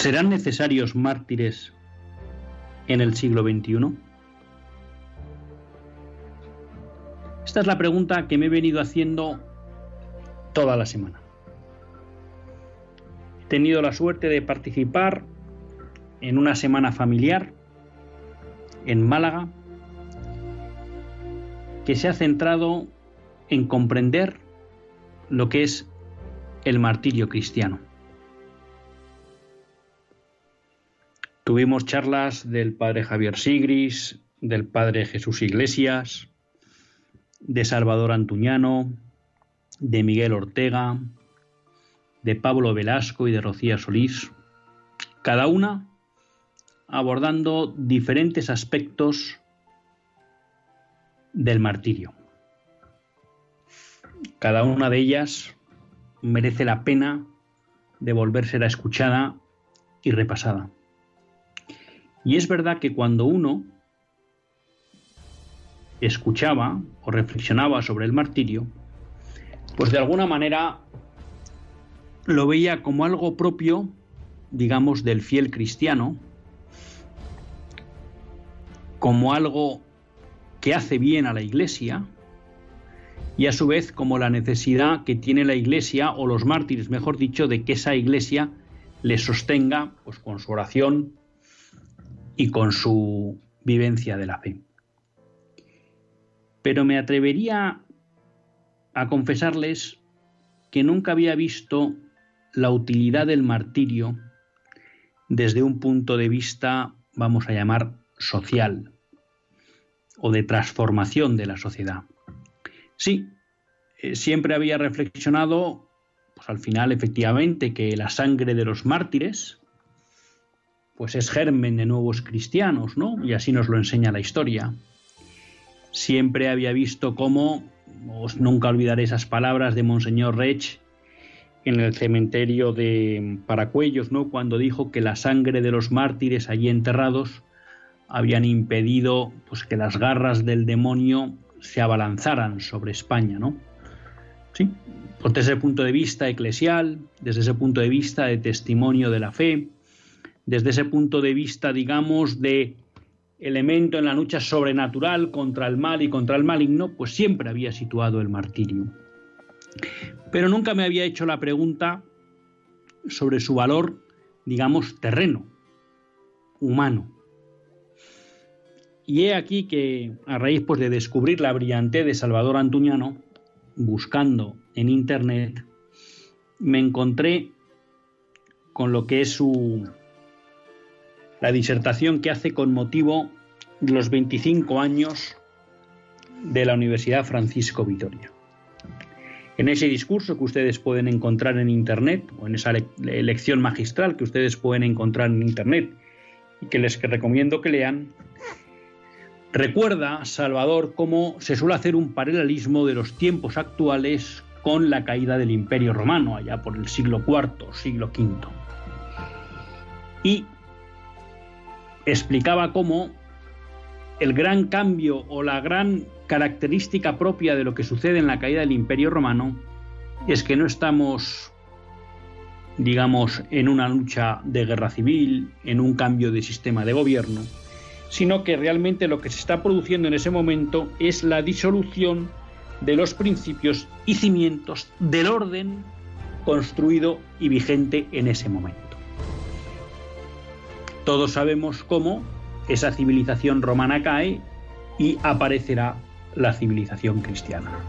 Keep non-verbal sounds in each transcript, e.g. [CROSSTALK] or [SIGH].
¿Serán necesarios mártires en el siglo XXI? Esta es la pregunta que me he venido haciendo toda la semana. He tenido la suerte de participar en una semana familiar en Málaga que se ha centrado en comprender lo que es el martirio cristiano. Tuvimos charlas del padre Javier Sigris, del padre Jesús Iglesias, de Salvador Antuñano, de Miguel Ortega, de Pablo Velasco y de Rocía Solís, cada una abordando diferentes aspectos del martirio. Cada una de ellas merece la pena de volvérsela escuchada y repasada. Y es verdad que cuando uno escuchaba o reflexionaba sobre el martirio, pues de alguna manera lo veía como algo propio, digamos, del fiel cristiano, como algo que hace bien a la iglesia y a su vez como la necesidad que tiene la iglesia o los mártires, mejor dicho, de que esa iglesia le sostenga pues con su oración, y con su vivencia de la fe. Pero me atrevería a confesarles que nunca había visto la utilidad del martirio desde un punto de vista, vamos a llamar, social o de transformación de la sociedad. Sí, eh, siempre había reflexionado, pues al final efectivamente, que la sangre de los mártires, pues es germen de nuevos cristianos, ¿no? Y así nos lo enseña la historia. Siempre había visto cómo, os nunca olvidaré esas palabras de Monseñor Rech en el cementerio de Paracuellos, ¿no? Cuando dijo que la sangre de los mártires allí enterrados habían impedido pues, que las garras del demonio se abalanzaran sobre España, ¿no? Sí, pues desde ese punto de vista eclesial, desde ese punto de vista de testimonio de la fe, desde ese punto de vista, digamos, de elemento en la lucha sobrenatural contra el mal y contra el maligno, pues siempre había situado el martirio. Pero nunca me había hecho la pregunta sobre su valor, digamos, terreno, humano. Y he aquí que, a raíz pues, de descubrir la brillantez de Salvador Antuñano, buscando en Internet, me encontré con lo que es su, la disertación que hace con motivo de los 25 años de la Universidad Francisco Vitoria. En ese discurso que ustedes pueden encontrar en Internet, o en esa lección magistral que ustedes pueden encontrar en Internet y que les recomiendo que lean, recuerda Salvador cómo se suele hacer un paralelismo de los tiempos actuales con la caída del Imperio Romano, allá por el siglo IV, siglo V. Y explicaba cómo el gran cambio o la gran característica propia de lo que sucede en la caída del Imperio Romano es que no estamos, digamos, en una lucha de guerra civil, en un cambio de sistema de gobierno, sino que realmente lo que se está produciendo en ese momento es la disolución de los principios y cimientos del orden construido y vigente en ese momento. Todos sabemos cómo esa civilización romana cae y aparecerá la civilización cristiana.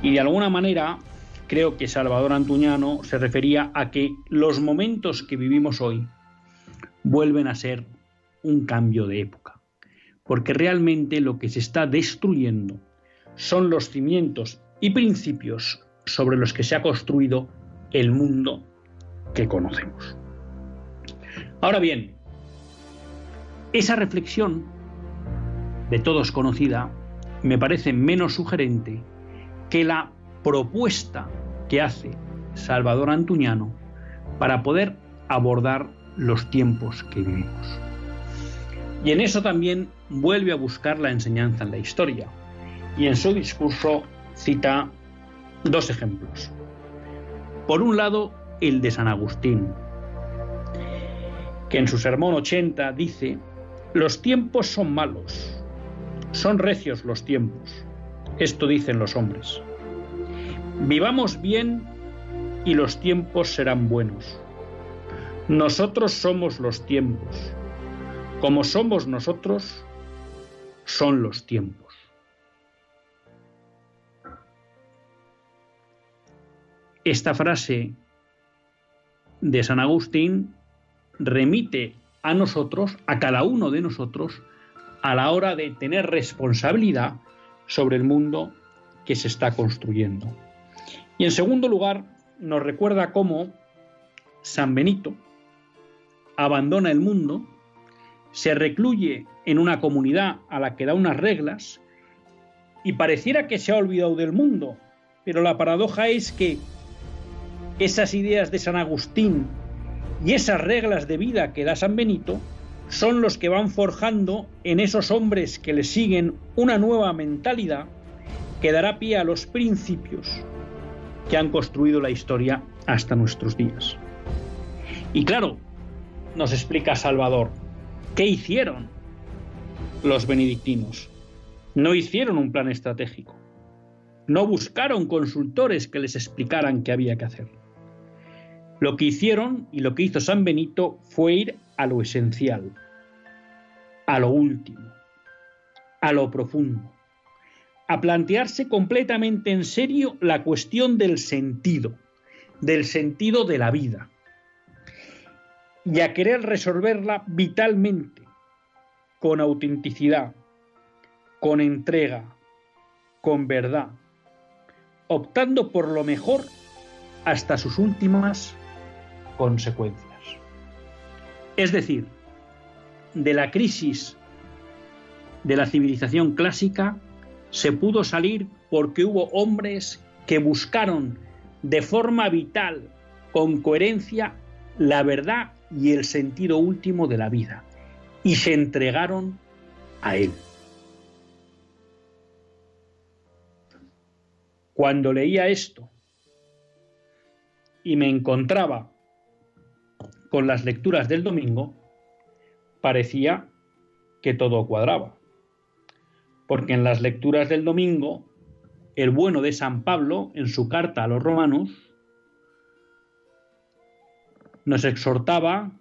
Y de alguna manera creo que Salvador Antuñano se refería a que los momentos que vivimos hoy vuelven a ser un cambio de época, porque realmente lo que se está destruyendo son los cimientos y principios sobre los que se ha construido el mundo que conocemos. Ahora bien, esa reflexión de todos conocida me parece menos sugerente que la propuesta que hace Salvador Antuñano para poder abordar los tiempos que vivimos. Y en eso también vuelve a buscar la enseñanza en la historia. Y en su discurso cita dos ejemplos. Por un lado, el de San Agustín, que en su sermón 80 dice, los tiempos son malos, son recios los tiempos, esto dicen los hombres. Vivamos bien y los tiempos serán buenos. Nosotros somos los tiempos. Como somos nosotros, son los tiempos. Esta frase de San Agustín remite a nosotros, a cada uno de nosotros, a la hora de tener responsabilidad sobre el mundo que se está construyendo. Y en segundo lugar, nos recuerda cómo San Benito abandona el mundo, se recluye en una comunidad a la que da unas reglas y pareciera que se ha olvidado del mundo, pero la paradoja es que esas ideas de San Agustín y esas reglas de vida que da San Benito son los que van forjando en esos hombres que le siguen una nueva mentalidad que dará pie a los principios que han construido la historia hasta nuestros días. Y claro, nos explica Salvador, ¿qué hicieron los benedictinos? No hicieron un plan estratégico. No buscaron consultores que les explicaran qué había que hacer. Lo que hicieron y lo que hizo San Benito fue ir a lo esencial, a lo último, a lo profundo a plantearse completamente en serio la cuestión del sentido, del sentido de la vida, y a querer resolverla vitalmente, con autenticidad, con entrega, con verdad, optando por lo mejor hasta sus últimas consecuencias. Es decir, de la crisis de la civilización clásica se pudo salir porque hubo hombres que buscaron de forma vital, con coherencia, la verdad y el sentido último de la vida y se entregaron a él. Cuando leía esto y me encontraba con las lecturas del domingo, parecía que todo cuadraba porque en las lecturas del domingo, el bueno de San Pablo, en su carta a los romanos, nos exhortaba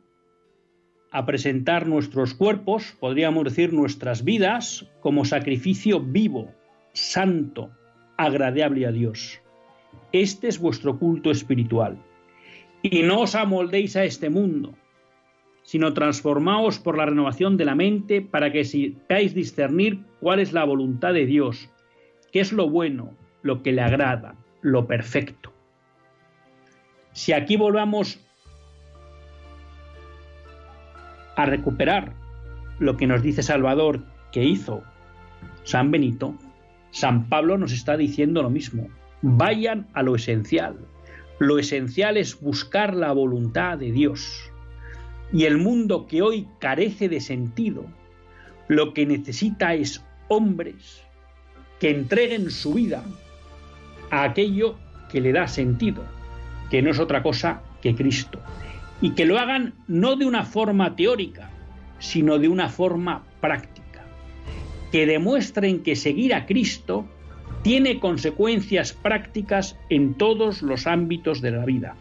a presentar nuestros cuerpos, podríamos decir nuestras vidas, como sacrificio vivo, santo, agradable a Dios. Este es vuestro culto espiritual. Y no os amoldéis a este mundo, sino transformaos por la renovación de la mente para que sepáis discernir cuál es la voluntad de Dios, qué es lo bueno, lo que le agrada, lo perfecto. Si aquí volvamos a recuperar lo que nos dice Salvador que hizo San Benito, San Pablo nos está diciendo lo mismo. Vayan a lo esencial. Lo esencial es buscar la voluntad de Dios. Y el mundo que hoy carece de sentido, lo que necesita es hombres que entreguen su vida a aquello que le da sentido, que no es otra cosa que Cristo. Y que lo hagan no de una forma teórica, sino de una forma práctica. Que demuestren que seguir a Cristo tiene consecuencias prácticas en todos los ámbitos de la vida.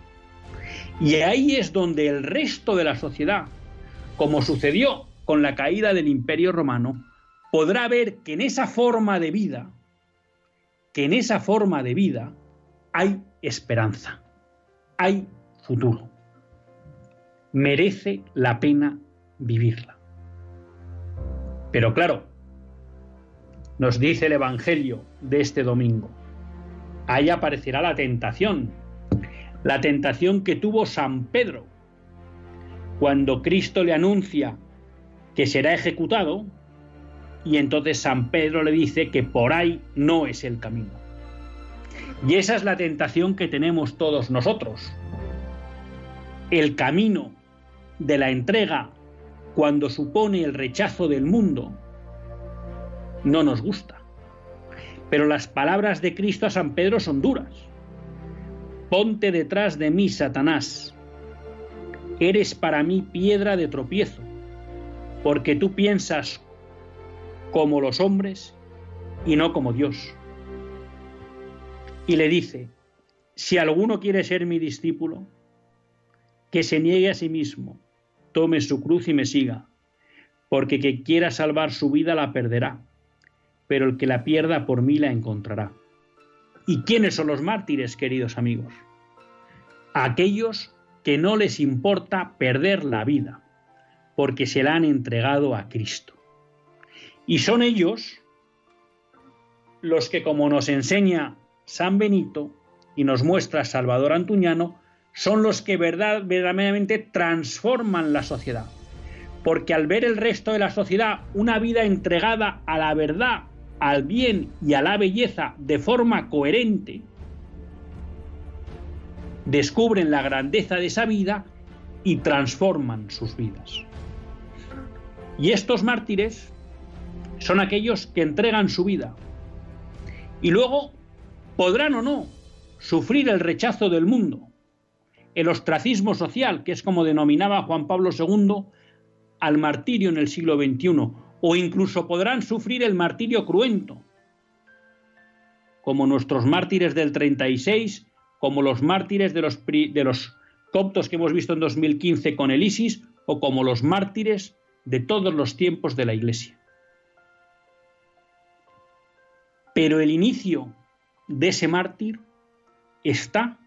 Y ahí es donde el resto de la sociedad, como sucedió con la caída del Imperio Romano, podrá ver que en esa forma de vida, que en esa forma de vida hay esperanza, hay futuro. Merece la pena vivirla. Pero claro, nos dice el Evangelio de este domingo. Ahí aparecerá la tentación, la tentación que tuvo San Pedro cuando Cristo le anuncia que será ejecutado y entonces San Pedro le dice que por ahí no es el camino. Y esa es la tentación que tenemos todos nosotros. El camino de la entrega cuando supone el rechazo del mundo no nos gusta. Pero las palabras de Cristo a San Pedro son duras. Ponte detrás de mí, Satanás. Eres para mí piedra de tropiezo, porque tú piensas como los hombres y no como Dios. Y le dice, si alguno quiere ser mi discípulo, que se niegue a sí mismo, tome su cruz y me siga, porque que quiera salvar su vida la perderá pero el que la pierda por mí la encontrará. ¿Y quiénes son los mártires, queridos amigos? Aquellos que no les importa perder la vida, porque se la han entregado a Cristo. Y son ellos los que, como nos enseña San Benito y nos muestra Salvador Antuñano, son los que verdaderamente transforman la sociedad. Porque al ver el resto de la sociedad una vida entregada a la verdad al bien y a la belleza de forma coherente, descubren la grandeza de esa vida y transforman sus vidas. Y estos mártires son aquellos que entregan su vida. Y luego podrán o no sufrir el rechazo del mundo, el ostracismo social, que es como denominaba Juan Pablo II al martirio en el siglo XXI, o incluso podrán sufrir el martirio cruento, como nuestros mártires del 36, como los mártires de los, de los coptos que hemos visto en 2015 con el ISIS, o como los mártires de todos los tiempos de la Iglesia. Pero el inicio de ese mártir está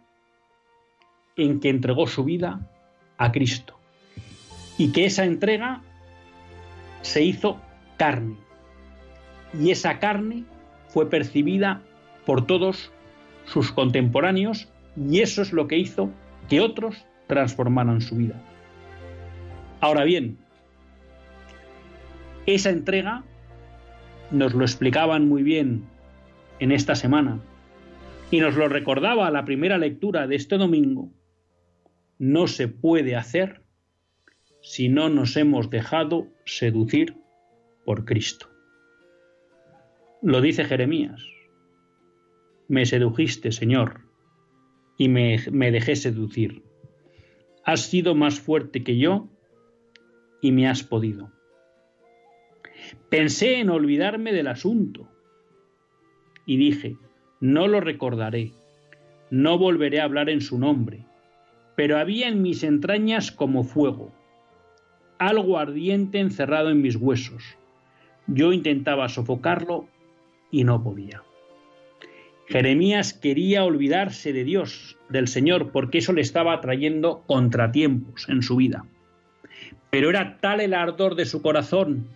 en que entregó su vida a Cristo y que esa entrega se hizo carne. Y esa carne fue percibida por todos sus contemporáneos y eso es lo que hizo que otros transformaran su vida. Ahora bien, esa entrega nos lo explicaban muy bien en esta semana y nos lo recordaba la primera lectura de este domingo, no se puede hacer si no nos hemos dejado seducir por Cristo. Lo dice Jeremías. Me sedujiste, Señor, y me, me dejé seducir. Has sido más fuerte que yo y me has podido. Pensé en olvidarme del asunto y dije, no lo recordaré, no volveré a hablar en su nombre, pero había en mis entrañas como fuego, algo ardiente encerrado en mis huesos. Yo intentaba sofocarlo y no podía. Jeremías quería olvidarse de Dios, del Señor, porque eso le estaba trayendo contratiempos en su vida. Pero era tal el ardor de su corazón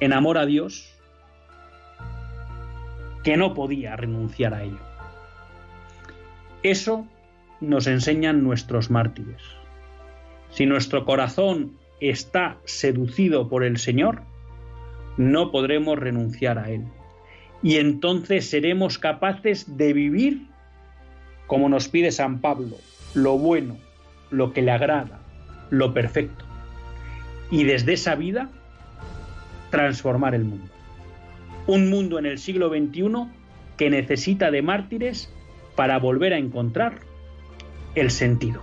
en amor a Dios que no podía renunciar a ello. Eso nos enseñan nuestros mártires. Si nuestro corazón está seducido por el Señor, no podremos renunciar a Él. Y entonces seremos capaces de vivir como nos pide San Pablo, lo bueno, lo que le agrada, lo perfecto. Y desde esa vida transformar el mundo. Un mundo en el siglo XXI que necesita de mártires para volver a encontrar el sentido.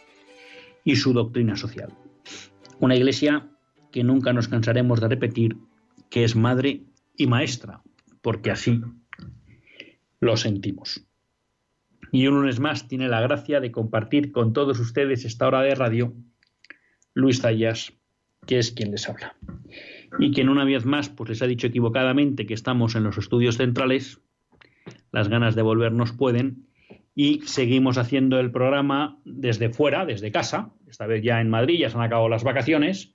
y su doctrina social. Una iglesia que nunca nos cansaremos de repetir que es madre y maestra, porque así lo sentimos. Y un lunes más tiene la gracia de compartir con todos ustedes esta hora de radio Luis Zayas, que es quien les habla. Y quien una vez más pues les ha dicho equivocadamente que estamos en los estudios centrales, las ganas de volvernos pueden, y seguimos haciendo el programa desde fuera, desde casa, esta vez ya en Madrid, ya se han acabado las vacaciones,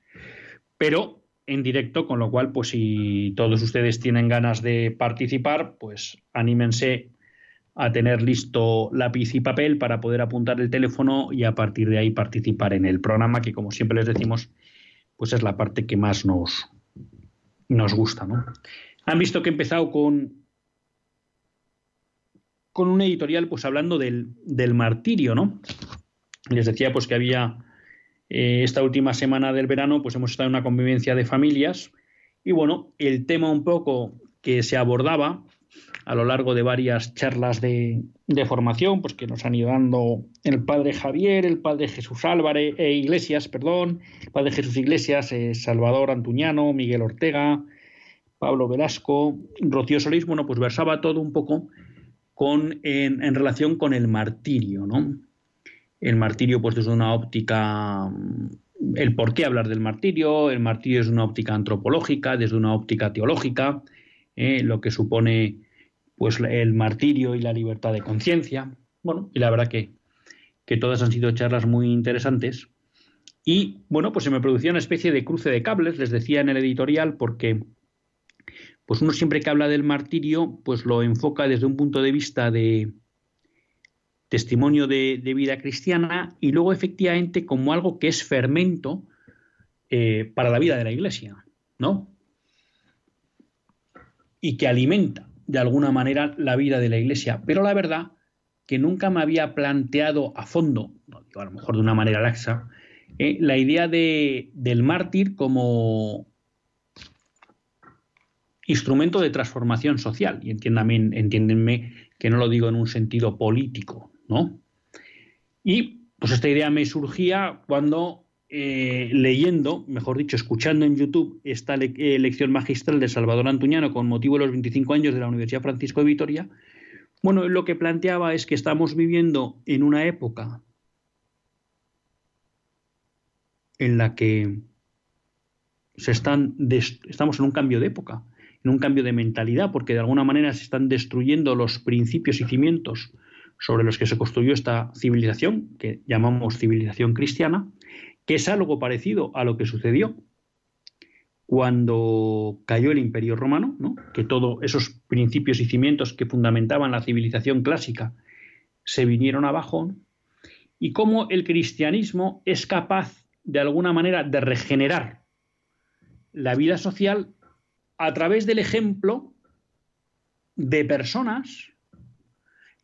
pero en directo, con lo cual, pues si todos ustedes tienen ganas de participar, pues anímense a tener listo lápiz y papel para poder apuntar el teléfono y a partir de ahí participar en el programa, que como siempre les decimos, pues es la parte que más nos, nos gusta. ¿no? Han visto que he empezado con con un editorial pues hablando del, martirio, ¿no? Les decía pues que había eh, esta última semana del verano pues hemos estado en una convivencia de familias y bueno, el tema un poco que se abordaba a lo largo de varias charlas de, formación, pues que nos han ido dando el padre Javier, el padre Jesús Álvarez, e Iglesias, perdón, el padre Jesús Iglesias, eh, Salvador Antuñano, Miguel Ortega, Pablo Velasco, Rocío Solís, bueno, pues versaba todo un poco con, en, relación con el martirio, ¿no? El martirio, pues desde una óptica, el por qué hablar del martirio, el martirio es una óptica antropológica, desde una óptica teológica, ¿eh? lo que supone pues el martirio y la libertad de conciencia. Bueno, y la verdad que, que todas han sido charlas muy interesantes. Y bueno, pues se me producía una especie de cruce de cables, les decía en el editorial, porque pues uno siempre que habla del martirio, pues lo enfoca desde un punto de vista de testimonio de, vida cristiana y luego efectivamente como algo que es fermento eh, para la vida de la iglesia, ¿no? Y que alimenta de alguna manera la vida de la iglesia. Pero la verdad que nunca me había planteado a fondo, a lo mejor de una manera laxa, eh, la idea de, del mártir como instrumento de transformación social. Y entiéndanme que no lo digo en un sentido político, ¿no? Y pues esta idea me surgía cuando eh, leyendo, mejor dicho, escuchando en YouTube esta eh, lección magistral de Salvador Antuñano con motivo de los 25 años de la Universidad Francisco de Vitoria, bueno, lo que planteaba es que estamos viviendo en una época en la que se están estamos en un cambio de época en un cambio de mentalidad, porque de alguna manera se están destruyendo los principios y cimientos sobre los que se construyó esta civilización, que llamamos civilización cristiana, que es algo parecido a lo que sucedió cuando cayó el Imperio Romano, que todos esos principios y cimientos que fundamentaban la civilización clásica se vinieron abajo, y cómo el cristianismo es capaz de alguna manera de regenerar la vida social a través del ejemplo de personas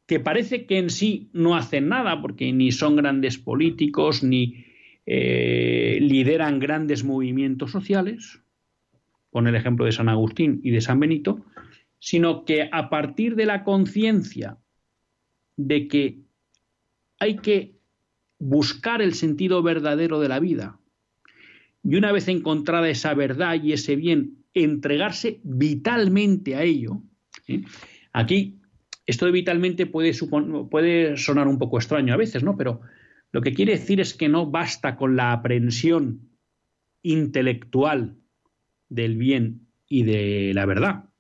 que parece que en sí no hacen nada, porque ni son grandes políticos, ni eh, lideran grandes movimientos sociales, con el ejemplo de San Agustín y de San Benito, sino que a partir de la conciencia de que hay que buscar el sentido verdadero de la vida, y una vez encontrada esa verdad y ese bien entregarse vitalmente a ello. Aquí Esto de vitalmente puede, puede sonar un poco extraño a veces, ¿no? Pero lo que quiere decir es que no basta con la aprehensión intelectual del bien y de la verdad,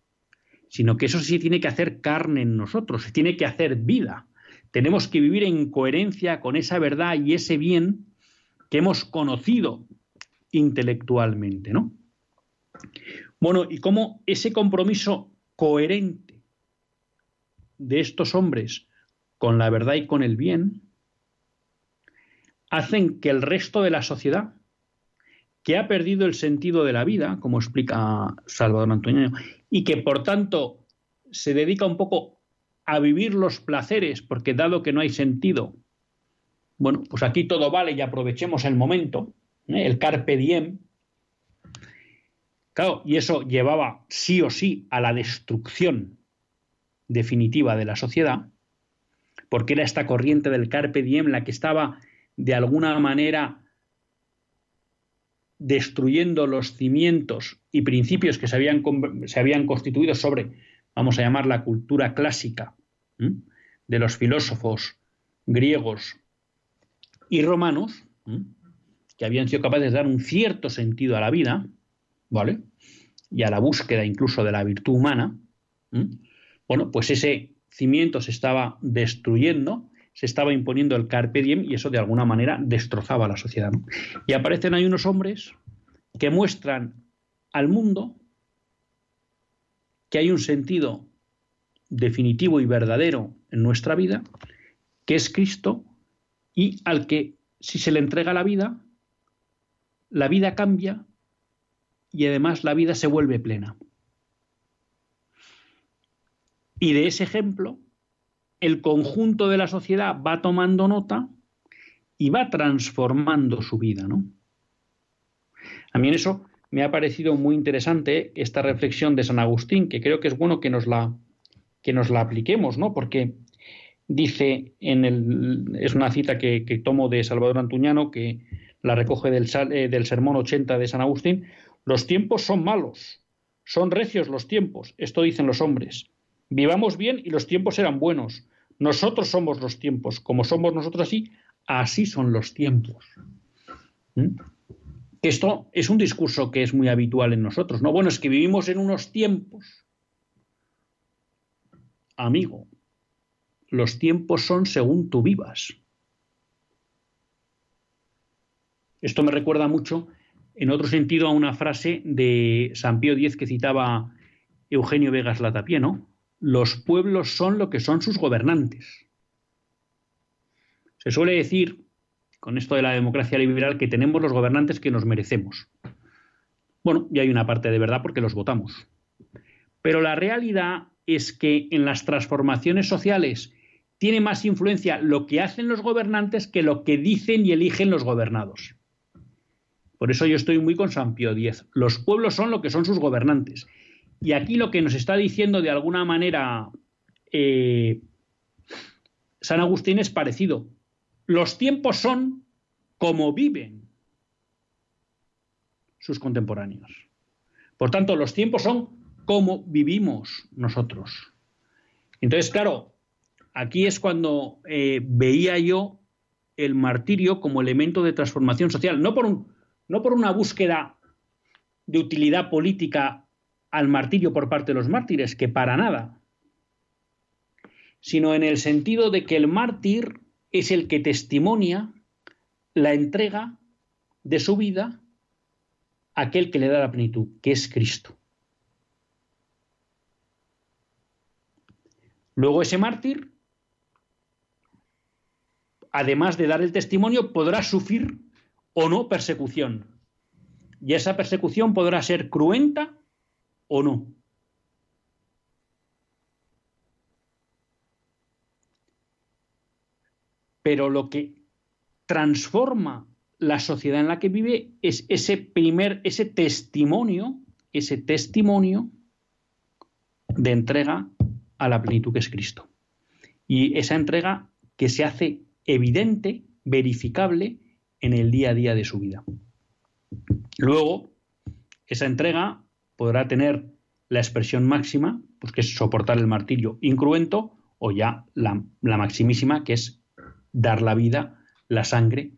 sino que eso sí tiene que hacer carne en nosotros, tiene que hacer vida. Tenemos que vivir en coherencia con esa verdad y ese bien que hemos conocido intelectualmente, ¿no? Bueno, y cómo ese compromiso coherente de estos hombres con la verdad y con el bien hacen que el resto de la sociedad, que ha perdido el sentido de la vida, como explica Salvador Antonio, y que por tanto se dedica un poco a vivir los placeres, porque dado que no hay sentido, bueno, pues aquí todo vale y aprovechemos el momento, ¿eh? el carpe diem. Claro, y eso llevaba sí o sí a la destrucción definitiva de la sociedad, porque era esta corriente del carpe diem la que estaba de alguna manera destruyendo los cimientos y principios que se habían, se habían constituido sobre, vamos a llamar, la cultura clásica de los filósofos griegos y romanos, que habían sido capaces de dar un cierto sentido a la vida, ¿vale? Y a la búsqueda incluso de la virtud humana, bueno, pues ese cimiento se estaba destruyendo se estaba imponiendo el carpe diem y eso de alguna manera destrozaba la sociedad. Y aparecen ahí unos hombres que muestran al mundo que hay un sentido definitivo y verdadero en nuestra vida, que es Cristo, y al que si se le entrega la vida, la vida cambia y además la vida se vuelve plena. Y de ese ejemplo el conjunto de la sociedad va tomando nota y va transformando su vida, ¿no? A mí en eso me ha parecido muy interesante esta reflexión de San Agustín, que creo que es bueno que nos la, que nos la apliquemos, ¿no? Porque dice en el, es una cita que, tomo de Salvador Antuñano, que la recoge del, eh, del Sermón 80 de San Agustín, los tiempos son malos, son recios los tiempos, esto dicen los hombres. Vivamos bien y los tiempos serán buenos. Nosotros somos los tiempos. Como somos nosotros así, así son los tiempos. ¿Mm? Esto es un discurso que es muy habitual en nosotros. No, bueno, es que vivimos en unos tiempos. Amigo, los tiempos son según tú vivas. Esto me recuerda mucho, en otro sentido, a una frase de San Pío X que citaba Eugenio Vegas Latapie, ¿no? los pueblos son lo que son sus gobernantes. Se suele decir, con esto de la democracia liberal, que tenemos los gobernantes que nos merecemos. Bueno, y hay una parte de verdad porque los votamos. Pero la realidad es que en las transformaciones sociales tiene más influencia lo que hacen los gobernantes que lo que dicen y eligen los gobernados. Por eso yo estoy muy con San Pío X. Los pueblos son lo que son sus gobernantes. Y aquí lo que nos está diciendo de alguna manera eh, San Agustín es parecido. Los tiempos son como viven sus contemporáneos. Por tanto, los tiempos son como vivimos nosotros. Entonces, claro, aquí es cuando eh, veía yo el martirio como elemento de transformación social, no por, un, no por una búsqueda de utilidad política al martirio por parte de los mártires, que para nada, sino en el sentido de que el mártir es el que testimonia la entrega de su vida a aquel que le da la plenitud, que es Cristo. Luego ese mártir, además de dar el testimonio, podrá sufrir o no persecución. Y esa persecución podrá ser cruenta o no. Pero lo que transforma la sociedad en la que vive es ese primer, ese testimonio, ese testimonio de entrega a la plenitud que es Cristo. Y esa entrega que se hace evidente, verificable en el día a día de su vida. Luego, esa entrega podrá tener la expresión máxima, pues que es soportar el martirio incruento, o ya la, la maximísima, que es dar la vida, la sangre,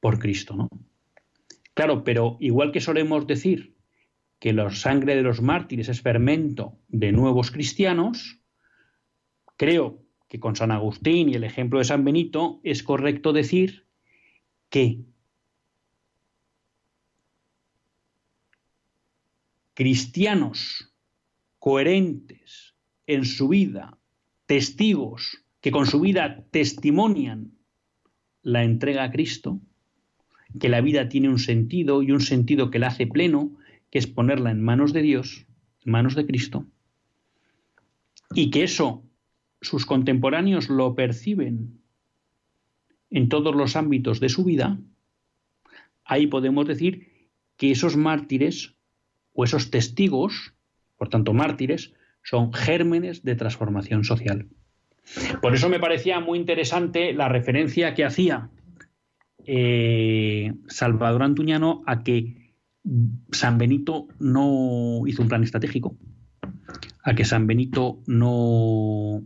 por Cristo, ¿no? Claro, pero igual que solemos decir que la sangre de los mártires es fermento de nuevos cristianos, creo que con San Agustín y el ejemplo de San Benito es correcto decir que cristianos coherentes en su vida, testigos que con su vida testimonian la entrega a Cristo, que la vida tiene un sentido y un sentido que la hace pleno, que es ponerla en manos de Dios, en manos de Cristo, y que eso sus contemporáneos lo perciben en todos los ámbitos de su vida, ahí podemos decir que esos mártires o esos testigos, por tanto mártires, son gérmenes de transformación social. Por eso me parecía muy interesante la referencia que hacía eh, Salvador Antuñano a que San Benito no hizo un plan estratégico, a que San Benito no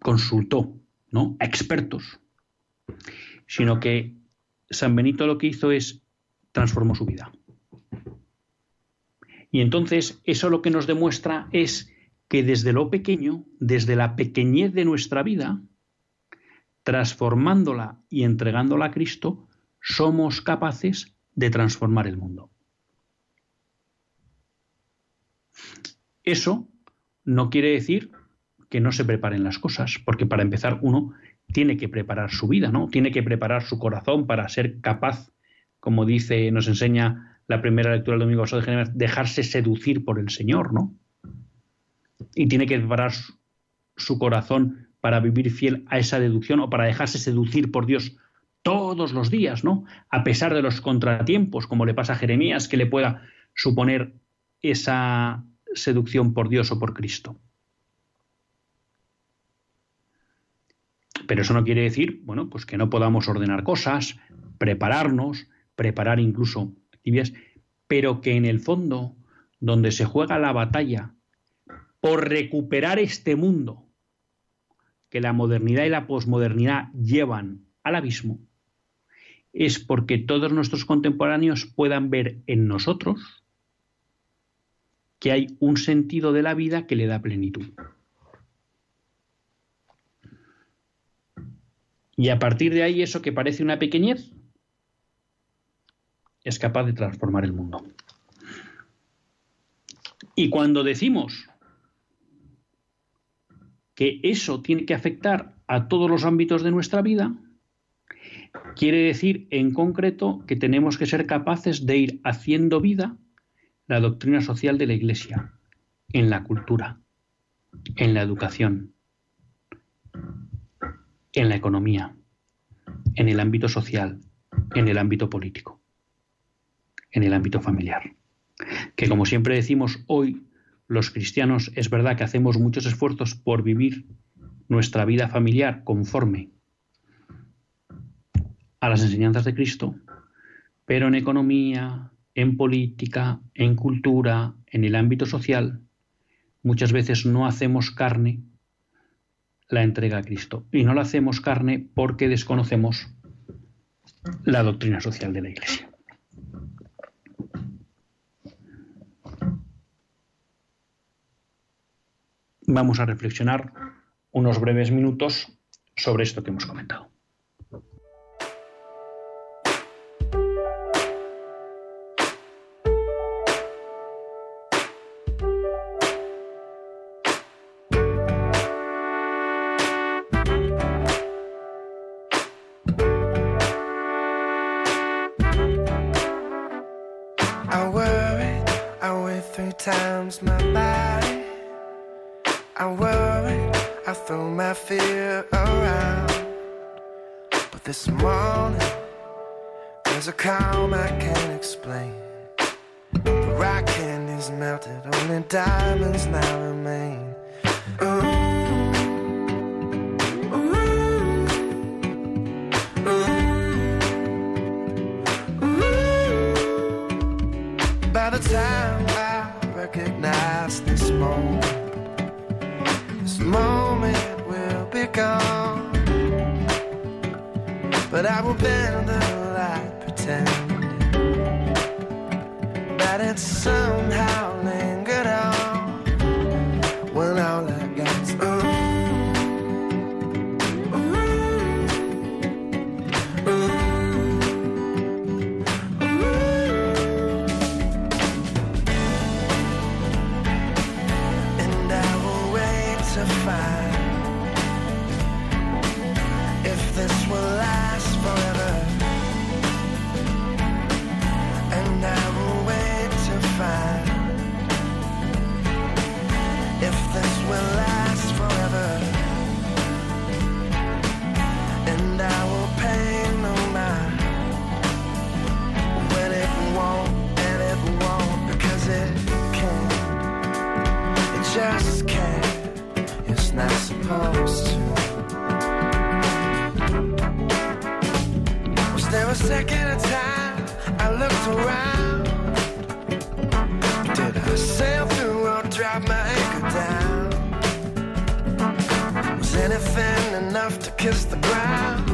consultó ¿no? a expertos, sino que San Benito lo que hizo es transformó su vida. Y entonces eso lo que nos demuestra es que desde lo pequeño, desde la pequeñez de nuestra vida, transformándola y entregándola a Cristo, somos capaces de transformar el mundo. Eso no quiere decir que no se preparen las cosas, porque para empezar uno tiene que preparar su vida, ¿no? Tiene que preparar su corazón para ser capaz, como dice, nos enseña la primera lectura del domingo de Génesis, dejarse seducir por el Señor, ¿no? Y tiene que preparar su corazón para vivir fiel a esa deducción o para dejarse seducir por Dios todos los días, ¿no? A pesar de los contratiempos, como le pasa a Jeremías, que le pueda suponer esa seducción por Dios o por Cristo. Pero eso no quiere decir, bueno, pues que no podamos ordenar cosas, prepararnos, preparar incluso actividades, pero que en el fondo, donde se juega la batalla por recuperar este mundo que la modernidad y la posmodernidad llevan al abismo, es porque todos nuestros contemporáneos puedan ver en nosotros que hay un sentido de la vida que le da plenitud. Y a partir de ahí eso que parece una pequeñez es capaz de transformar el mundo. Y cuando decimos que eso tiene que afectar a todos los ámbitos de nuestra vida, quiere decir en concreto que tenemos que ser capaces de ir haciendo vida la doctrina social de la Iglesia en la cultura, en la educación, en la economía, en el ámbito social, en el ámbito político, en el ámbito familiar. Que como siempre decimos hoy, los cristianos es verdad que hacemos muchos esfuerzos por vivir nuestra vida familiar conforme a las enseñanzas de Cristo, pero en economía, en política, en cultura, en el ámbito social, muchas veces no hacemos carne la entrega a Cristo. Y no la hacemos carne porque desconocemos la doctrina social de la Iglesia. vamos a reflexionar unos breves minutos sobre esto que hemos comentado. this morning. There's a calm I can't explain. The rock is melted, only diamonds now remain. Ooh. by the time I recognize this moment, this moment will be gone. But I will bend the light, pretend that it's somehow lingered on when all just can't. It's not supposed to. Was there a second of time I looked around? Did I sail through or drop my anchor down? Was anything enough to kiss the ground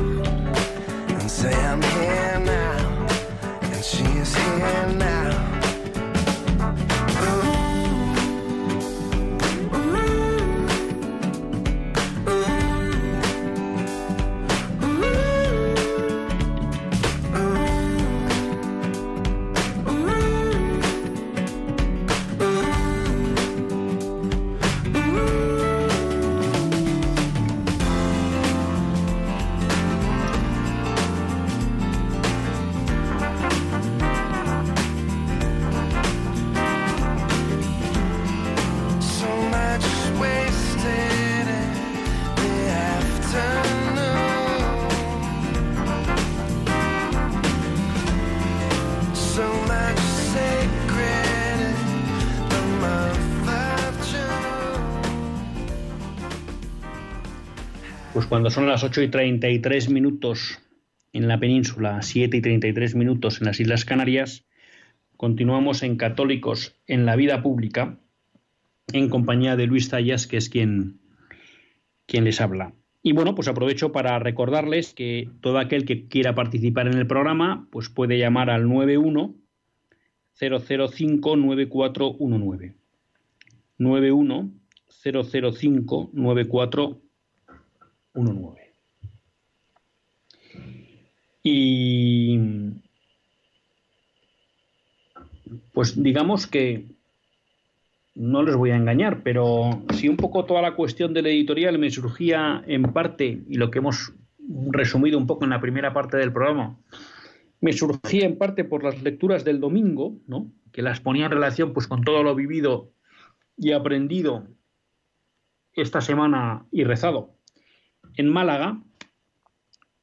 and say I'm here now, and she is here now? Son las 8 y 33 minutos en la península, 7 y 33 minutos en las Islas Canarias, continuamos en Católicos en la Vida Pública, en compañía de Luis Zayas, que es quien, quien les habla. Y bueno, pues aprovecho para recordarles que todo aquel que quiera participar en el programa, pues puede llamar al 91 005 9419. 91 005 9419. Y pues digamos que no les voy a engañar, pero si un poco toda la cuestión del editorial me surgía en parte, y lo que hemos resumido un poco en la primera parte del programa, me surgía en parte por las lecturas del domingo, ¿no? que las ponía en relación pues, con todo lo vivido y aprendido esta semana y rezado en Málaga.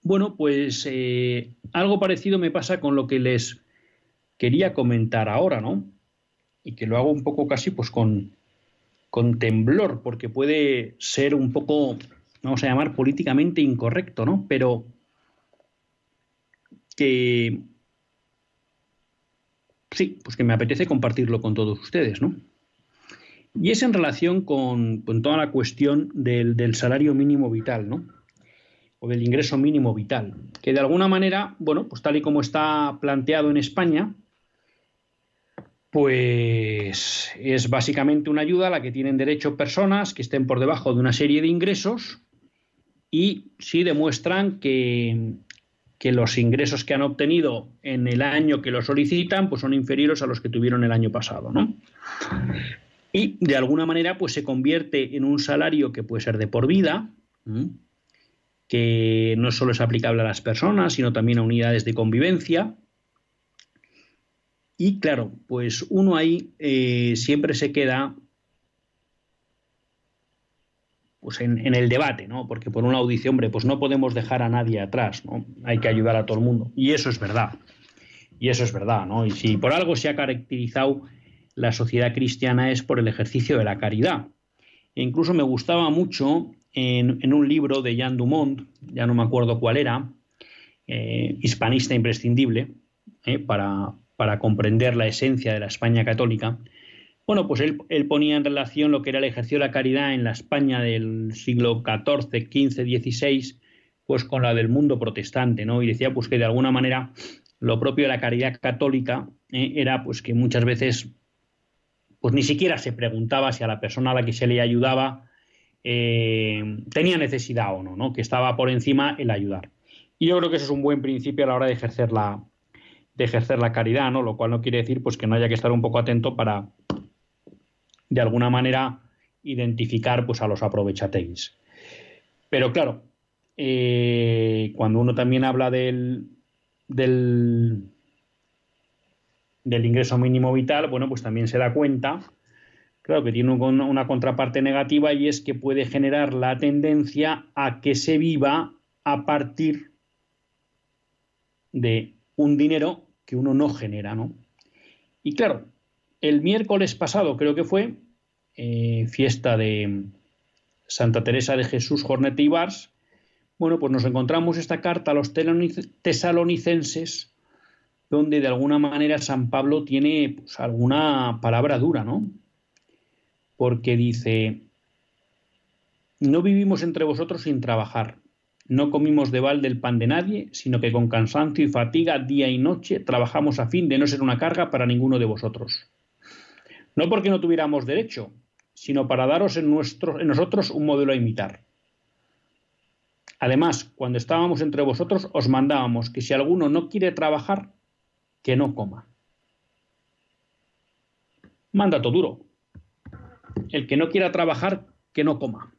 Bueno, pues eh, algo parecido me pasa con lo que les quería comentar ahora, ¿no? y que lo hago un poco casi pues con, con temblor, porque puede ser un poco, vamos a llamar, políticamente incorrecto, ¿no? Pero que sí, pues que me apetece compartirlo con todos ustedes, ¿no? Y es en relación con, toda la cuestión del, del, salario mínimo vital, ¿no? O del ingreso mínimo vital, que de alguna manera, bueno, pues tal y como está planteado en España, pues es básicamente una ayuda a la que tienen derecho personas que estén por debajo de una serie de ingresos y si demuestran que, que, los ingresos que han obtenido en el año que lo solicitan pues son inferiores a los que tuvieron el año pasado, ¿no? Y de alguna manera pues se convierte en un salario que puede ser de por vida, que no solo es aplicable a las personas, sino también a unidades de convivencia, y claro, pues uno ahí eh, siempre se queda pues en, el debate, ¿no? Porque por una audición, hombre, pues no podemos dejar a nadie atrás, ¿no? Hay que ayudar a todo el mundo. Y eso es verdad. Y eso es verdad, ¿no? Y si por algo se ha caracterizado la sociedad cristiana es por el ejercicio de la caridad. E incluso me gustaba mucho en, un libro de Jean Dumont, ya no me acuerdo cuál era, eh, hispanista imprescindible, eh, para, para comprender la esencia de la España católica, Bueno, pues él, él, ponía en relación lo que era el ejercicio de la caridad en la España del siglo XIV, XV, XVI, pues con la del mundo protestante, ¿no? Y decía pues que de alguna manera lo propio de la caridad católica eh, era pues que muchas veces pues ni siquiera se preguntaba si a la persona a la que se le ayudaba eh, tenía necesidad o no. Que estaba por encima el ayudar. Y yo creo que eso es un buen principio a la hora de ejercer la, de ejercer la caridad, ¿no? Lo cual no quiere decir pues que no haya que estar un poco atento para de alguna manera identificar pues a los aprovechateis. Pero claro, eh, cuando uno también habla del, del, del ingreso mínimo vital, bueno, pues también se da cuenta claro que tiene una contraparte negativa y es que puede generar la tendencia a que se viva a partir de un dinero que uno no genera, ¿no? Y claro, el miércoles pasado creo que fue eh, fiesta de Santa Teresa de Jesús Jornete y Bars, bueno, pues nos encontramos esta carta a los tesalonicenses donde de alguna manera San Pablo tiene pues, alguna palabra dura, ¿no? porque dice, no vivimos entre vosotros sin trabajar, no comimos de balde el pan de nadie, sino que con cansancio y fatiga día y noche trabajamos a fin de no ser una carga para ninguno de vosotros. No porque no tuviéramos derecho, sino para daros en, en nosotros un modelo a imitar. Además, cuando estábamos entre vosotros, os mandábamos que si alguno no quiere trabajar, que no coma. Mandato duro, el que no quiera trabajar, que no coma.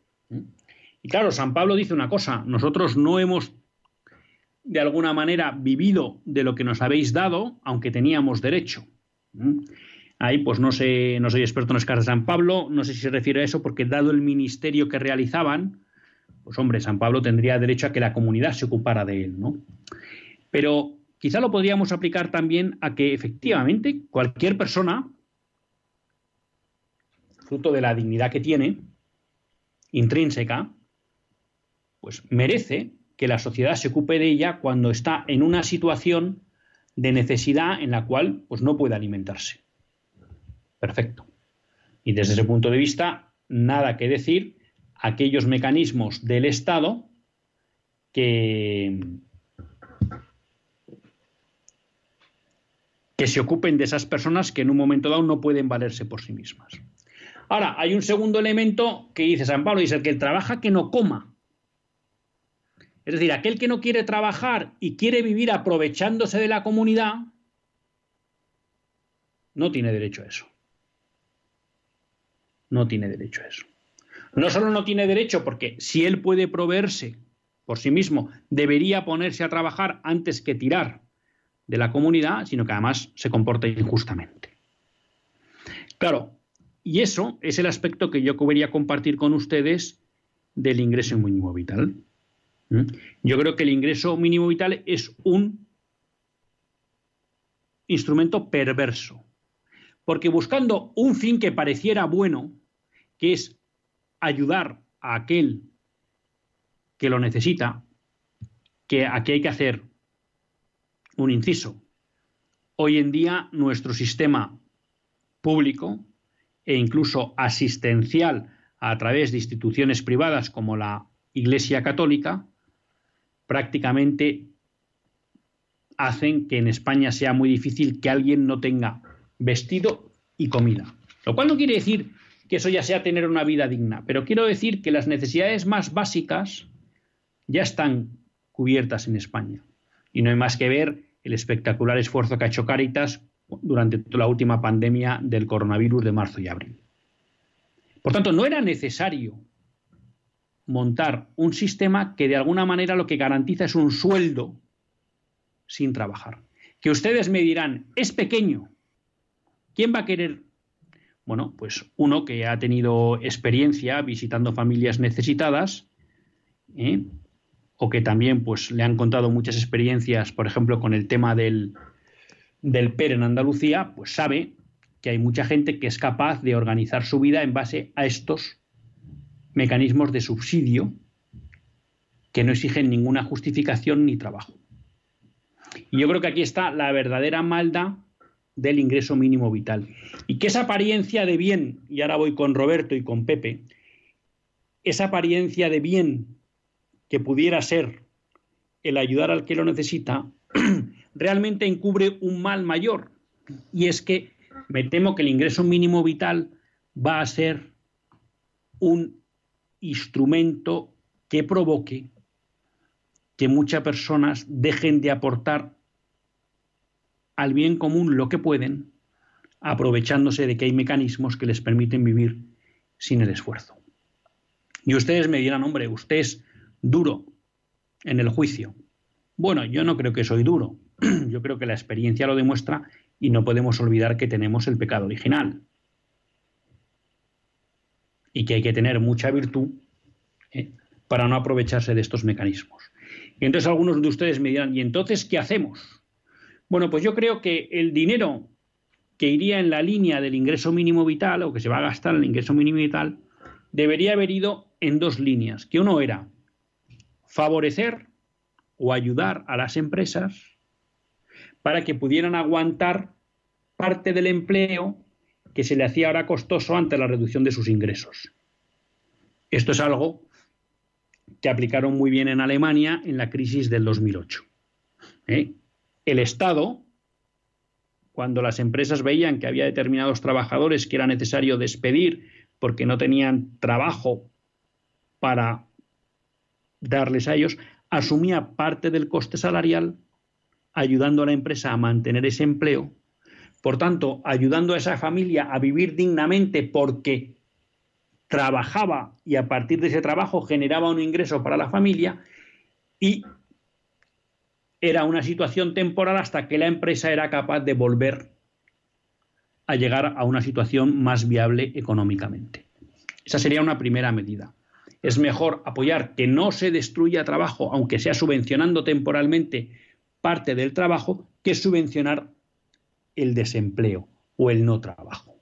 Y claro, San Pablo dice una cosa, nosotros no hemos de alguna manera vivido de lo que nos habéis dado, aunque teníamos derecho. Ahí pues no sé, no soy experto en las cartas de San Pablo, no sé si se refiere a eso, porque dado el ministerio que realizaban, pues hombre, San Pablo tendría derecho a que la comunidad se ocupara de él, ¿no? Pero quizá lo podríamos aplicar también a que efectivamente cualquier persona fruto de la dignidad que tiene, intrínseca, pues merece que la sociedad se ocupe de ella cuando está en una situación de necesidad en la cual pues, no puede alimentarse. Perfecto. Y desde ese punto de vista, nada que decir aquellos mecanismos del Estado que, que se ocupen de esas personas que en un momento dado no pueden valerse por sí mismas. Ahora, hay un segundo elemento que dice San Pablo, dice el que trabaja que no coma. Es decir, aquel que no quiere trabajar y quiere vivir aprovechándose de la comunidad, no tiene derecho a eso. No tiene derecho a eso. No solo no tiene derecho porque si él puede proveerse por sí mismo, debería ponerse a trabajar antes que tirar de la comunidad, sino que además se comporta injustamente. Claro, y eso es el aspecto que yo quería compartir con ustedes del ingreso mínimo vital. ¿Mm? Yo creo que el ingreso mínimo vital es un instrumento perverso, porque buscando un fin que pareciera bueno, que es ayudar a aquel que lo necesita, que aquí hay que hacer un inciso. Hoy en día nuestro sistema público e incluso asistencial a través de instituciones privadas como la Iglesia Católica, prácticamente hacen que en España sea muy difícil que alguien no tenga vestido y comida. Lo cual no quiere decir que eso ya sea tener una vida digna, pero quiero decir que las necesidades más básicas ya están cubiertas en España. Y no hay más que ver el espectacular esfuerzo que ha hecho Cáritas durante la última pandemia del coronavirus de marzo y abril. Por tanto, no era necesario montar un sistema que de alguna manera lo que garantiza es un sueldo sin trabajar. Que ustedes me dirán, es pequeño. ¿Quién va a querer? Bueno, pues uno que ha tenido experiencia visitando familias necesitadas, ¿eh? O que también pues, le han contado muchas experiencias, por ejemplo, con el tema del, del PER en Andalucía, pues sabe que hay mucha gente que es capaz de organizar su vida en base a estos mecanismos de subsidio que no exigen ninguna justificación ni trabajo. Y yo creo que aquí está la verdadera maldad del ingreso mínimo vital. Y que esa apariencia de bien, y ahora voy con Roberto y con Pepe, esa apariencia de bien que pudiera ser el ayudar al que lo necesita, [CLEARS THROAT] realmente encubre un mal mayor. Y es que me temo que el ingreso mínimo vital va a ser un instrumento que provoque que muchas personas dejen de aportar al bien común lo que pueden, aprovechándose de que hay mecanismos que les permiten vivir sin el esfuerzo. Y ustedes me dirán, hombre, usted es duro en el juicio. Bueno, yo no creo que soy duro. [CLEARS THROAT] Yo creo que la experiencia lo demuestra y no podemos olvidar que tenemos el pecado original. Y que hay que tener mucha virtud ¿eh? para no aprovecharse de estos mecanismos. Y entonces algunos de ustedes me dirán, ¿y entonces qué hacemos? Bueno, pues yo creo que el dinero que iría en la línea del ingreso mínimo vital o que se va a gastar en el ingreso mínimo vital debería haber ido en dos líneas, que uno era favorecer o ayudar a las empresas para que pudieran aguantar parte del empleo que se le hacía ahora costoso ante la reducción de sus ingresos. Esto es algo que aplicaron muy bien en Alemania en la crisis del 2008. ¿Eh? El Estado, cuando las empresas veían que había determinados trabajadores que era necesario despedir porque no tenían trabajo para darles a ellos, asumía parte del coste salarial ayudando a la empresa a mantener ese empleo, por tanto, ayudando a esa familia a vivir dignamente porque trabajaba y a partir de ese trabajo generaba un ingreso para la familia y era una situación temporal hasta que la empresa era capaz de volver a llegar a una situación más viable económicamente. Esa sería una primera medida. Es mejor apoyar que no se destruya trabajo, aunque sea subvencionando temporalmente parte del trabajo, que subvencionar el desempleo o el no trabajo.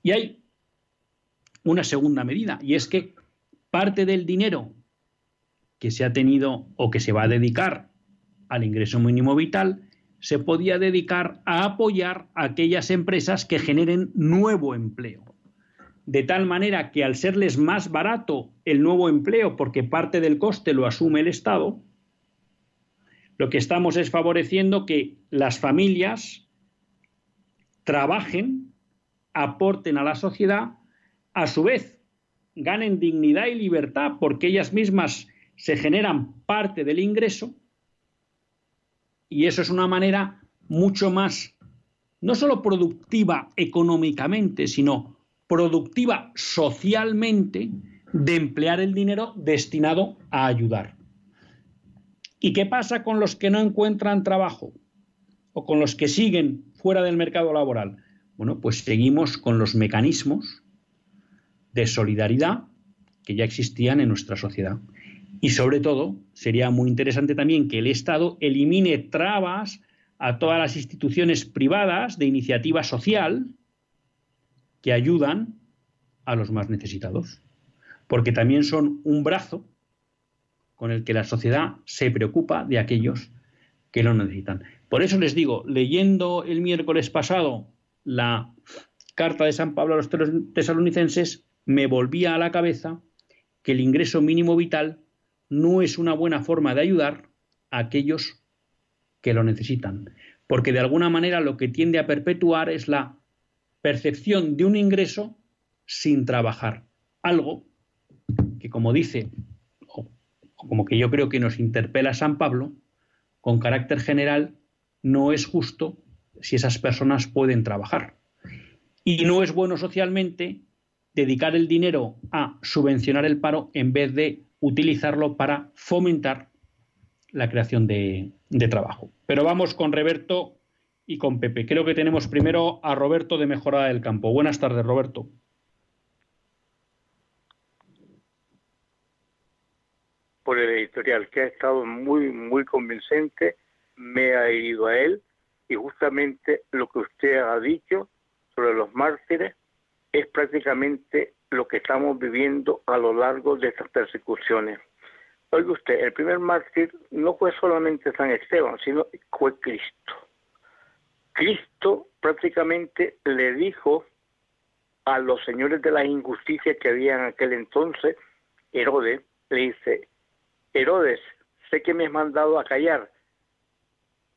Y hay una segunda medida, y es que parte del dinero que se ha tenido o que se va a dedicar al ingreso mínimo vital, se podía dedicar a apoyar a aquellas empresas que generen nuevo empleo. De tal manera que al serles más barato el nuevo empleo, porque parte del coste lo asume el Estado, lo que estamos es favoreciendo que las familias trabajen, aporten a la sociedad, a su vez ganen dignidad y libertad porque ellas mismas se generan parte del ingreso. Y eso es una manera mucho más, no solo productiva económicamente, sino productiva socialmente de emplear el dinero destinado a ayudar. ¿Y qué pasa con los que no encuentran trabajo o con los que siguen fuera del mercado laboral? Bueno, pues seguimos con los mecanismos de solidaridad que ya existían en nuestra sociedad. Y sobre todo, sería muy interesante también que el Estado elimine trabas a todas las instituciones privadas de iniciativa social que ayudan a los más necesitados, porque también son un brazo con el que la sociedad se preocupa de aquellos que lo necesitan. Por eso les digo, leyendo el miércoles pasado la carta de San Pablo a los tesalonicenses, me volvía a la cabeza que el ingreso mínimo vital no es una buena forma de ayudar a aquellos que lo necesitan, porque de alguna manera lo que tiende a perpetuar es la percepción de un ingreso sin trabajar, algo que como dice, o como que yo creo que nos interpela San Pablo, con carácter general, no es justo si esas personas pueden trabajar. Y no es bueno socialmente dedicar el dinero a subvencionar el paro en vez de utilizarlo para fomentar la creación de, trabajo. Pero vamos con Roberto y con Pepe. Creo que tenemos primero a Roberto de Mejorada del Campo. Buenas tardes, Roberto. Por el editorial, que ha estado muy, muy convincente, me ha ido a él y justamente lo que usted ha dicho sobre los mártires es prácticamente lo que estamos viviendo a lo largo de estas persecuciones. Oiga usted, el primer mártir no fue solamente San Esteban, sino fue Cristo. Cristo prácticamente le dijo a los señores de la injusticia que había en aquel entonces, Herodes, le dice, Herodes, sé que me has mandado a callar.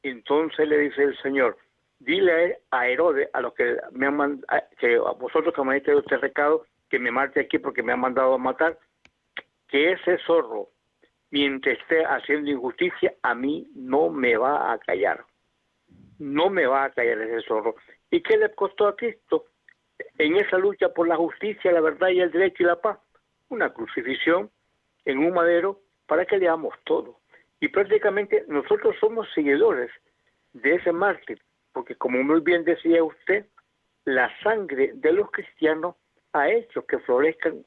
Entonces le dice el Señor, dile a Herodes, a los que me han mandado, que a vosotros que me habéis traído este recado, que me mate aquí porque me han mandado a matar, que ese zorro, mientras esté haciendo injusticia, a mí no me va a callar. No me va a callar ese zorro. ¿Y qué le costó a Cristo? En esa lucha por la justicia, la verdad y el derecho y la paz, una crucifixión en un madero para que leamos todo. Y prácticamente nosotros somos seguidores de ese mártir, porque como muy bien decía usted, la sangre de los cristianos ha hecho que florezcan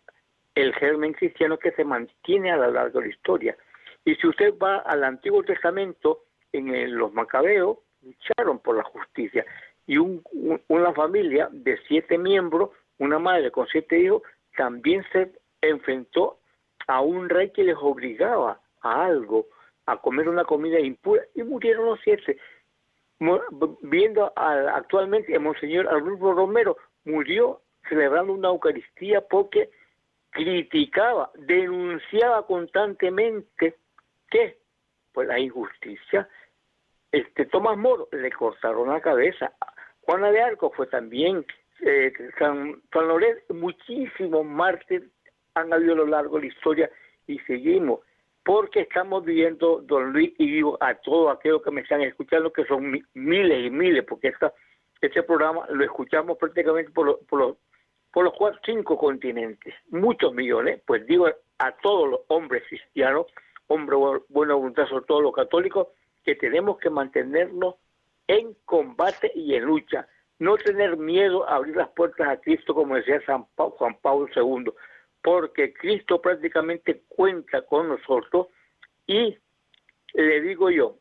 el germen cristiano que se mantiene a lo largo de la historia. Y si usted va al Antiguo Testamento, en los macabeos lucharon por la justicia. Y una familia de siete miembros, una madre con siete hijos, también se enfrentó a un rey que les obligaba a algo, a comer una comida impura, y murieron los siete. Viendo actualmente el Monseñor Arnulfo Romero murió celebrando una Eucaristía porque criticaba, denunciaba constantemente que pues la injusticia. Este Tomás Moro le cortaron la cabeza. Juana de Arco fue también eh, San, San Lorenzo, muchísimos mártires han habido a lo largo de la historia y seguimos, porque estamos viviendo, don Luis, y digo a todos aquellos que me están escuchando, que son miles y miles, porque esta, este programa lo escuchamos prácticamente por, por los por los cuatro, cinco continentes, muchos millones, pues digo a todos los hombres cristianos, hombres buena voluntad, sobre todo los católicos, que tenemos que mantenernos en combate y en lucha, no tener miedo a abrir las puertas a Cristo, como decía San Juan Pablo II, porque Cristo prácticamente cuenta con nosotros y le digo yo,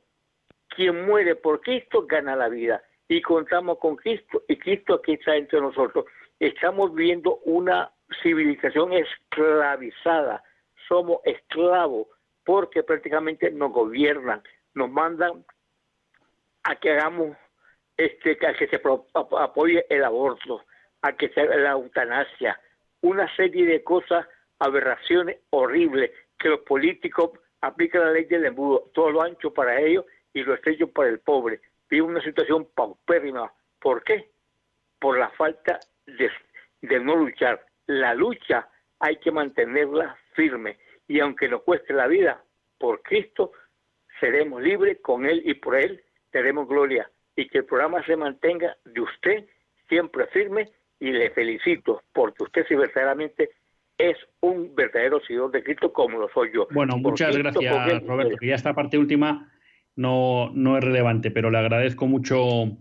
quien muere por Cristo gana la vida y contamos con Cristo y Cristo aquí está entre nosotros. Estamos viendo una civilización esclavizada, somos esclavos porque prácticamente nos gobiernan, nos mandan a que hagamos este a que se apoye el aborto, a que se la eutanasia, una serie de cosas, aberraciones horribles que los políticos aplican la ley del embudo, todo lo ancho para ellos y lo estrecho para el pobre. Vive una situación paupérrima. ¿Por qué? Por la falta de, de no luchar. La lucha hay que mantenerla firme y aunque nos cueste la vida, por Cristo seremos libres, con Él y por Él tenemos gloria. Y que el programa se mantenga de usted siempre firme y le felicito porque usted sí verdaderamente es un verdadero seguidor de Cristo como lo soy yo. Bueno, muchas gracias Roberto, que ya esta parte última no, no es relevante, pero le agradezco mucho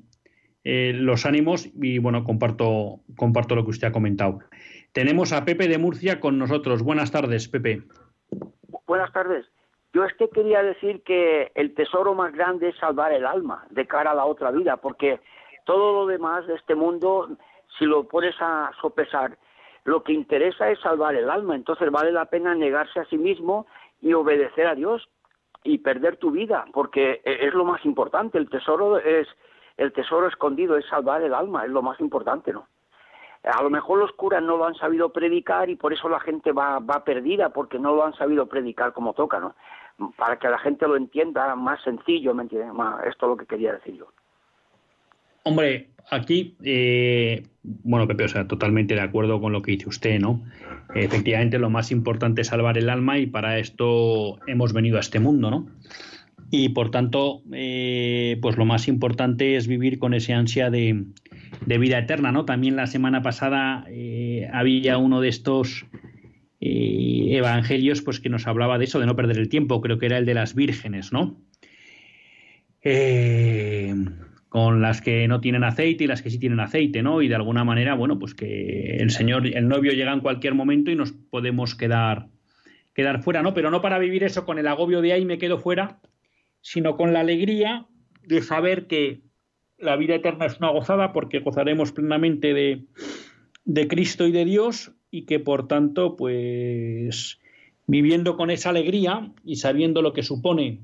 eh, los ánimos y bueno, comparto, comparto lo que usted ha comentado. Tenemos a Pepe de Murcia con nosotros. Buenas tardes, Pepe. Buenas tardes. Yo es que quería decir que el tesoro más grande es salvar el alma de cara a la otra vida, porque todo lo demás de este mundo si lo pones a sopesar, lo que interesa es salvar el alma, entonces vale la pena negarse a sí mismo y obedecer a Dios y perder tu vida, porque e, es lo más importante, el tesoro es el tesoro escondido es salvar el alma, es lo más importante, ¿no? A lo mejor los curas no lo han sabido predicar y por eso la gente va, va perdida, porque no lo han sabido predicar como toca, ¿no? Para que la gente lo entienda más sencillo, ¿me entiendes? Esto es lo que quería decir yo. Hombre, aquí, eh, bueno, Pepe, o sea, totalmente de acuerdo con lo que dice usted, ¿no? Efectivamente, lo más importante es salvar el alma y para esto hemos venido a este mundo, ¿no? Y por tanto, eh, pues lo más importante es vivir con ese ansia de, vida eterna, ¿no? También la semana pasada eh, había uno de estos evangelios, pues que nos hablaba de eso, de no perder el tiempo, creo que era el de las vírgenes, ¿no? Eh, con las que no tienen aceite y las que sí tienen aceite, ¿no? Y de alguna manera, bueno, pues que el señor, el novio llega en cualquier momento y nos podemos quedar, quedar fuera, ¿no? Pero no para vivir eso con el agobio de ahí me quedo fuera, sino con la alegría de saber que la vida eterna es una gozada porque gozaremos plenamente de, de Cristo y de Dios y que por tanto, pues viviendo con esa alegría y sabiendo lo que supone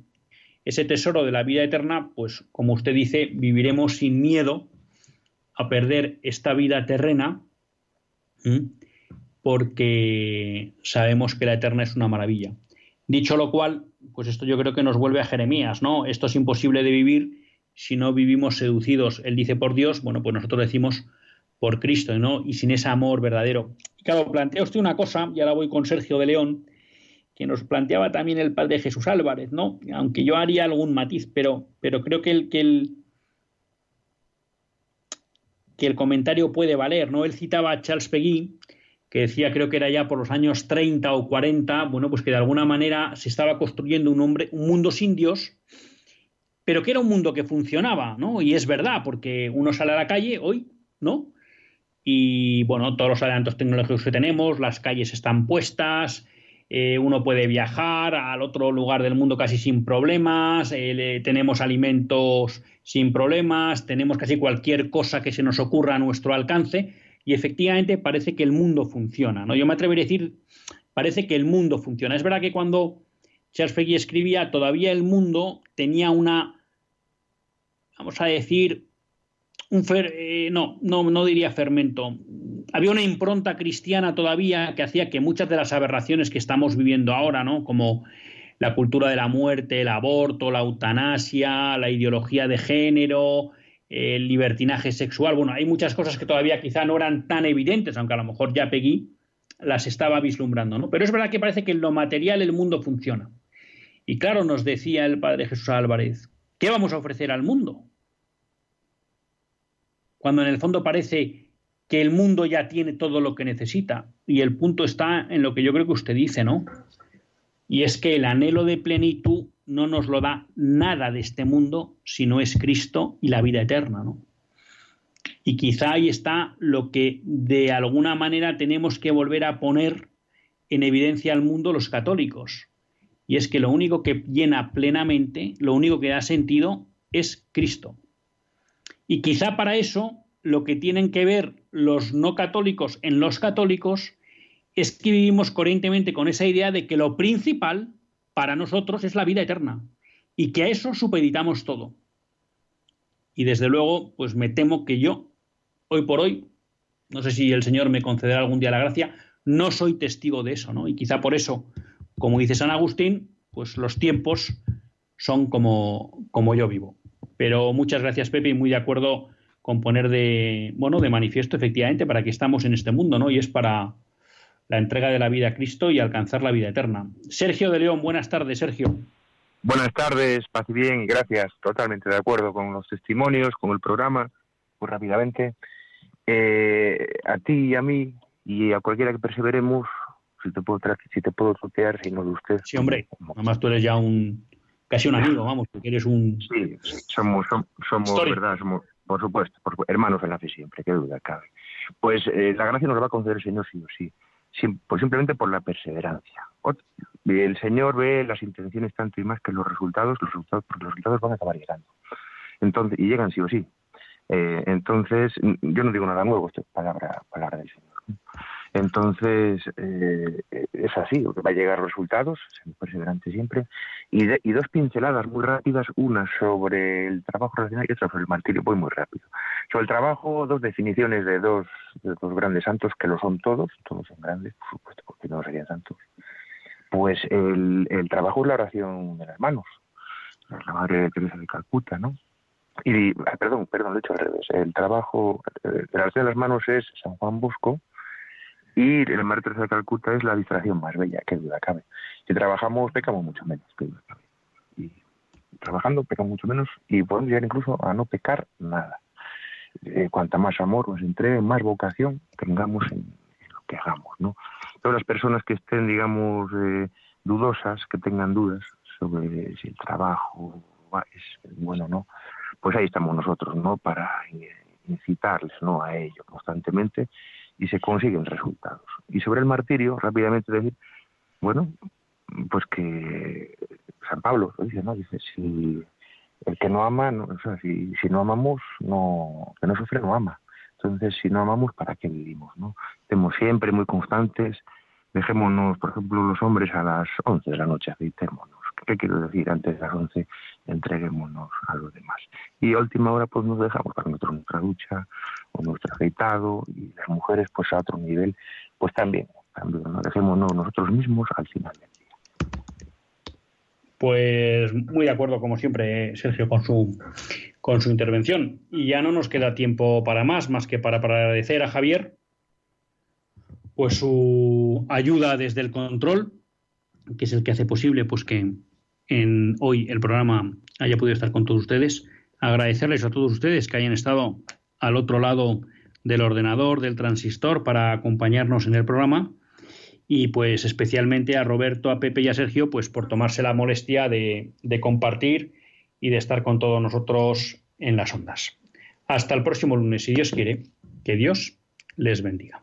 ese tesoro de la vida eterna, pues como usted dice, viviremos sin miedo a perder esta vida terrena, porque sabemos que la eterna es una maravilla. Dicho lo cual, pues esto yo creo que nos vuelve a Jeremías, ¿no? Esto es imposible de vivir si no vivimos seducidos. Él dice por Dios, bueno, pues nosotros decimos por Cristo, ¿no? Y sin ese amor verdadero. Y claro, plantea usted una cosa, y ahora voy con Sergio de León, que nos planteaba también el padre Jesús Álvarez, ¿no? Aunque yo haría algún matiz, pero, pero creo que el, que el que el comentario puede valer, ¿no? Él citaba a Charles Peguy, que decía, creo que era ya por los años 30 o 40, bueno, pues que de alguna manera se estaba construyendo un, hombre, un mundo sin Dios, pero que era un mundo que funcionaba, ¿no? Y es verdad, porque uno sale a la calle hoy, ¿no? Y bueno, todos los adelantos tecnológicos que tenemos, las calles están puestas, eh, uno puede viajar al otro lugar del mundo casi sin problemas, eh, tenemos alimentos sin problemas, tenemos casi cualquier cosa que se nos ocurra a nuestro alcance y efectivamente parece que el mundo funciona. ¿no? Yo me atrevería a decir, parece que el mundo funciona. Es verdad que cuando Charles Peggy escribía, todavía el mundo tenía una, vamos a decir, un eh, no, no, no diría fermento. Había una impronta cristiana todavía que hacía que muchas de las aberraciones que estamos viviendo ahora, ¿no? Como la cultura de la muerte, el aborto, la eutanasia, la ideología de género, el libertinaje sexual. Bueno, hay muchas cosas que todavía quizá no eran tan evidentes, aunque a lo mejor ya Peggy las estaba vislumbrando, ¿no? Pero es verdad que parece que en lo material el mundo funciona. Y claro, nos decía el padre Jesús Álvarez, ¿qué vamos a ofrecer al mundo? Cuando en el fondo parece que el mundo ya tiene todo lo que necesita. Y el punto está en lo que yo creo que usted dice, ¿no? Y es que el anhelo de plenitud no nos lo da nada de este mundo si no es Cristo y la vida eterna, ¿no? Y quizá ahí está lo que de alguna manera tenemos que volver a poner en evidencia al mundo los católicos. Y es que lo único que llena plenamente, lo único que da sentido es Cristo. Y quizá para eso lo que tienen que ver los no católicos en los católicos es que vivimos coherentemente con esa idea de que lo principal para nosotros es la vida eterna y que a eso supeditamos todo. Y desde luego, pues me temo que yo, hoy por hoy, no sé si el Señor me concederá algún día la gracia, no soy testigo de eso, ¿no? Y quizá por eso, como dice San Agustín, pues los tiempos son como, como yo vivo. Pero muchas gracias, Pepe, y muy de acuerdo con poner de, bueno, de manifiesto efectivamente para que estamos en este mundo, ¿no? Y es para, la entrega de la vida a Cristo y alcanzar la vida eterna. Sergio de León, buenas tardes, Sergio. Buenas tardes, paz y bien, y gracias. Totalmente de acuerdo con los testimonios, con el programa, pues rápidamente. Eh, a ti y a mí, y a cualquiera que perseveremos, si te puedo, si te puedo trotear, si no de usted. Sí, hombre, además tú eres ya un, casi un amigo, vamos, porque eres un... Sí, somos, somos, verdad, somos, por supuesto, hermanos en la fe siempre, qué duda cabe. Pues eh, la gracia nos la va a conceder el Señor sí o sí pues simplemente por la perseverancia. El Señor ve las intenciones tanto y más que los resultados, los resultados, porque los resultados van a acabar llegando. Entonces, y llegan sí o sí. Eh, entonces, yo no digo nada nuevo, esto es palabra, palabra del Señor. Entonces, eh, es así, va a llegar resultados, perseverante siempre, y, y, dos pinceladas muy rápidas, una sobre el trabajo racional y otra sobre el martirio, voy muy rápido. Sobre el trabajo, dos definiciones de dos, de grandes santos, que lo son todos, todos son grandes, por supuesto, porque no serían santos. Pues el, el trabajo es la oración de las manos, la Madre Teresa de Calcuta, ¿no? Y, ah, perdón, perdón, lo he hecho al revés. El trabajo, eh, la oración de las manos es San Juan Bosco, y el Teresa de Calcuta es la distracción más bella, que duda cabe. Si trabajamos, pecamos mucho menos, que duda cabe. Y trabajando, pecamos mucho menos y podemos llegar incluso a no pecar nada. Eh, cuanta más amor nos entregue, más vocación tengamos en, lo que hagamos, ¿no? Todas las personas que estén, digamos, eh, dudosas, que tengan dudas sobre si el trabajo es bueno o no, pues ahí estamos nosotros, ¿no? Para incitarles, ¿no? A ello constantemente y se consiguen resultados. Y sobre el martirio, rápidamente decir, bueno, pues que San Pablo lo dice, ¿no? Dice, si el que no ama, no, o sea, si, si no amamos, no, que no sufre no ama. Entonces, si no amamos, ¿para qué vivimos? ¿no? Estemos siempre muy constantes, dejémonos, por ejemplo, los hombres a las 11 de la noche, aceitémonos. ¿Qué quiero decir? Antes de las 11 entreguémonos a los demás. Y a última hora pues nos dejamos para nosotros nuestra ducha o nuestro afeitado y las mujeres pues a otro nivel pues también, también nos dejémonos nosotros mismos al final del día. Pues muy de acuerdo como siempre Sergio con su con su intervención y ya no nos queda tiempo para más más que para, para agradecer a Javier pues su ayuda desde el control que es el que hace posible pues que en hoy el programa haya podido estar con todos ustedes. Agradecerles a todos ustedes que hayan estado al otro lado del ordenador, del transistor, para acompañarnos en el programa. Y pues especialmente a Roberto, a Pepe y a Sergio, pues por tomarse la molestia de, de compartir y de estar con todos nosotros en las ondas. Hasta el próximo lunes, si Dios quiere. Que Dios les bendiga.